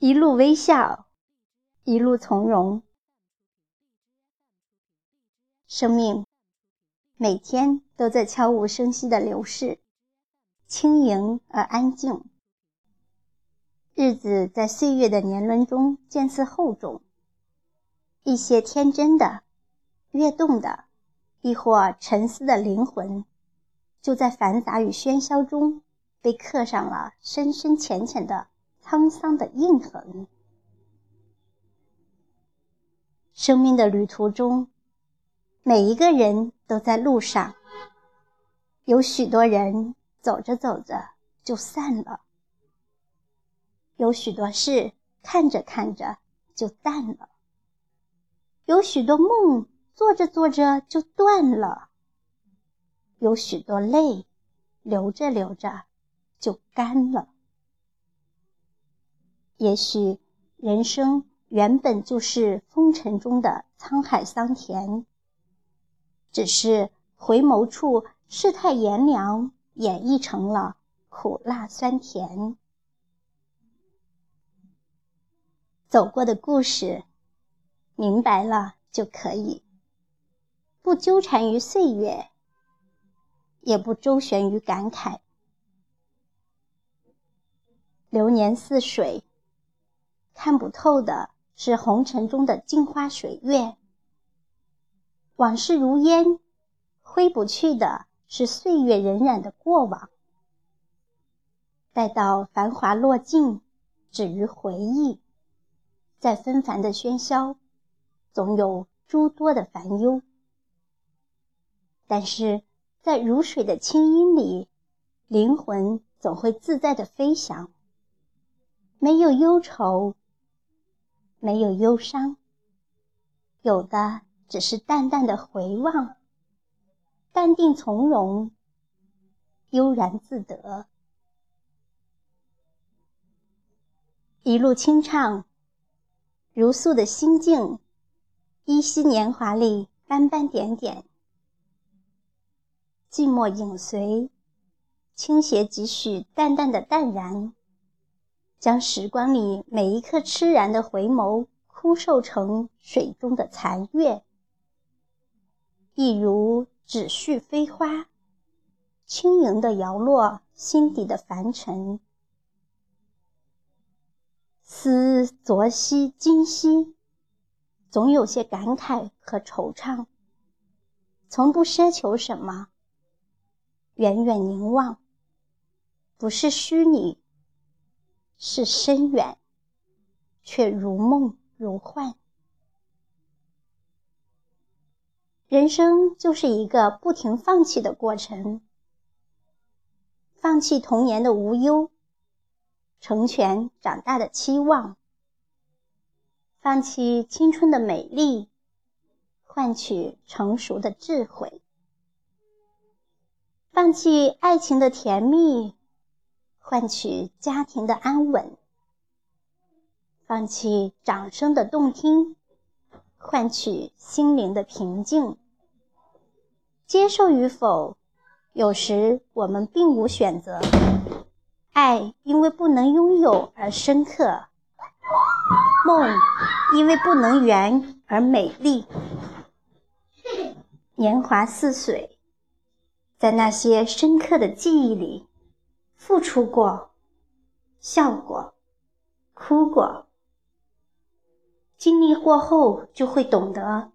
一路微笑，一路从容。生命每天都在悄无声息的流逝，轻盈而安静。日子在岁月的年轮中渐次厚重，一些天真的、跃动的，亦或沉思的灵魂，就在繁杂与喧嚣中被刻上了深深浅浅的。沧桑的印痕。生命的旅途中，每一个人都在路上。有许多人走着走着就散了，有许多事看着看着就淡了，有许多梦做着做着就断了，有许多泪流着流着就干了。也许人生原本就是风尘中的沧海桑田，只是回眸处世态炎凉，演绎成了苦辣酸甜。走过的故事，明白了就可以，不纠缠于岁月，也不周旋于感慨。流年似水。看不透的是红尘中的镜花水月，往事如烟，挥不去的是岁月荏苒的过往。待到繁华落尽，止于回忆，在纷繁的喧嚣，总有诸多的烦忧。但是在如水的清音里，灵魂总会自在的飞翔，没有忧愁。没有忧伤，有的只是淡淡的回望，淡定从容，悠然自得。一路清唱，如素的心境，依稀年华里斑斑点点，寂寞影随，倾斜几许淡淡的淡然。将时光里每一刻痴然的回眸，枯瘦成水中的残月，一如纸絮飞花，轻盈的摇落心底的凡尘。思昨夕今夕，总有些感慨和惆怅，从不奢求什么。远远凝望，不是虚拟。是深远，却如梦如幻。人生就是一个不停放弃的过程，放弃童年的无忧，成全长大的期望；放弃青春的美丽，换取成熟的智慧；放弃爱情的甜蜜。换取家庭的安稳，放弃掌声的动听，换取心灵的平静。接受与否，有时我们并无选择。爱因为不能拥有而深刻，梦因为不能圆而美丽。年华似水，在那些深刻的记忆里。付出过，笑过，哭过，经历过后，就会懂得，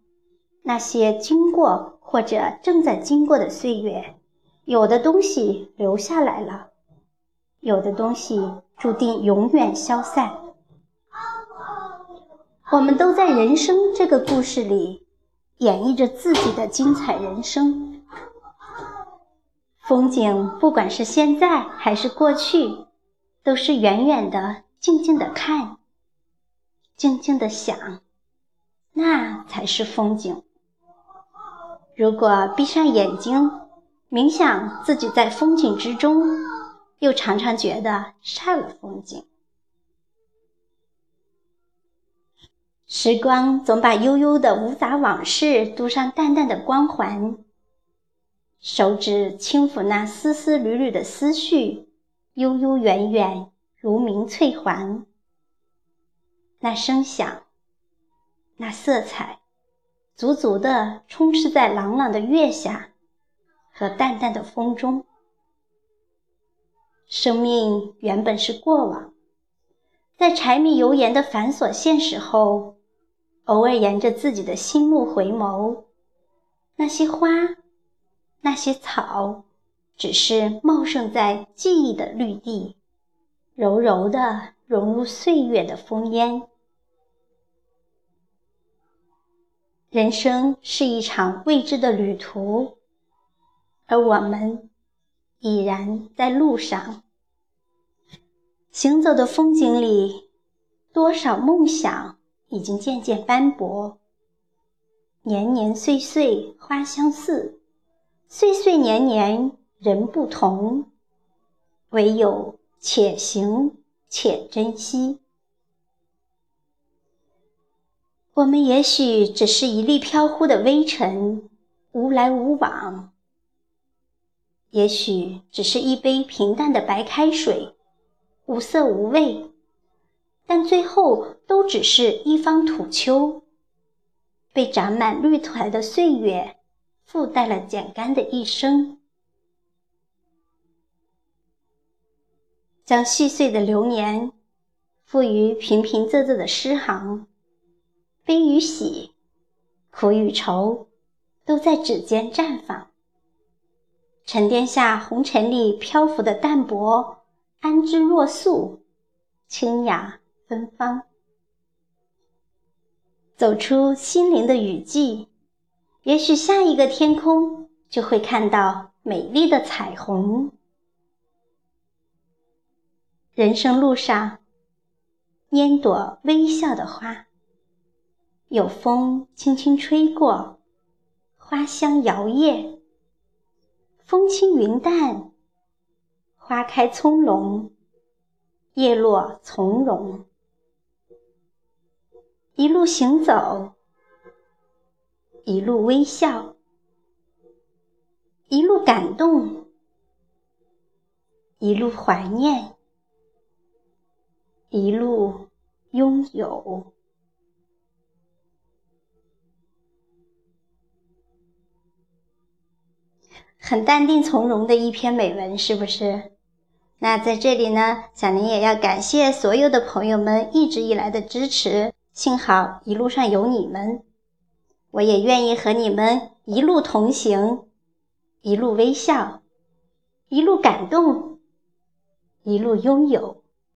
那些经过或者正在经过的岁月，有的东西留下来了，有的东西注定永远消散。我们都在人生这个故事里，演绎着自己的精彩人生。风景，不管是现在还是过去，都是远远的、静静的看，静静的想，那才是风景。如果闭上眼睛，冥想自己在风景之中，又常常觉得差了风景。时光总把悠悠的无杂往事镀上淡淡的光环。手指轻抚那丝丝缕缕的思绪，悠悠远远如明翠环。那声响，那色彩，足足的充斥在朗朗的月下和淡淡的风中。生命原本是过往，在柴米油盐的繁琐现实后，偶尔沿着自己的心路回眸，那些花，那些草，只是茂盛在记忆的绿地，柔柔的融入岁月的风烟。人生是一场未知的旅途，而我们已然在路上。行走的风景里，多少梦想已经渐渐斑驳。年年岁岁花相似，岁岁年年人不同。唯有且行且珍惜。我们也许只是一粒飘忽的微尘，无来无往；也许只是一杯平淡的白开水，无色无味。但最后都只是一方土丘，被长满绿苔的岁月附带了简单的一生。将细碎的流年赋予平平仄仄的诗行。悲与喜，苦与愁，都在指尖绽放，沉淀下红尘里漂浮的淡泊，安之若素，清雅芬芳。走出心灵的雨季，也许下一个天空就会看到美丽的彩虹。人生路上，拈朵微笑的花。有风轻轻吹过，花香摇曳；风轻云淡，花开葱茏，叶落从容。一路行走，一路微笑，一路感动，一路怀念，一路拥有。很淡定从容的一篇美文，是不是？那在这里呢，小林也要感谢所有的朋友们一直以来的支持，幸好一路上有你们，我也愿意和你们一路同行，一路微笑，一路感动，一路拥有。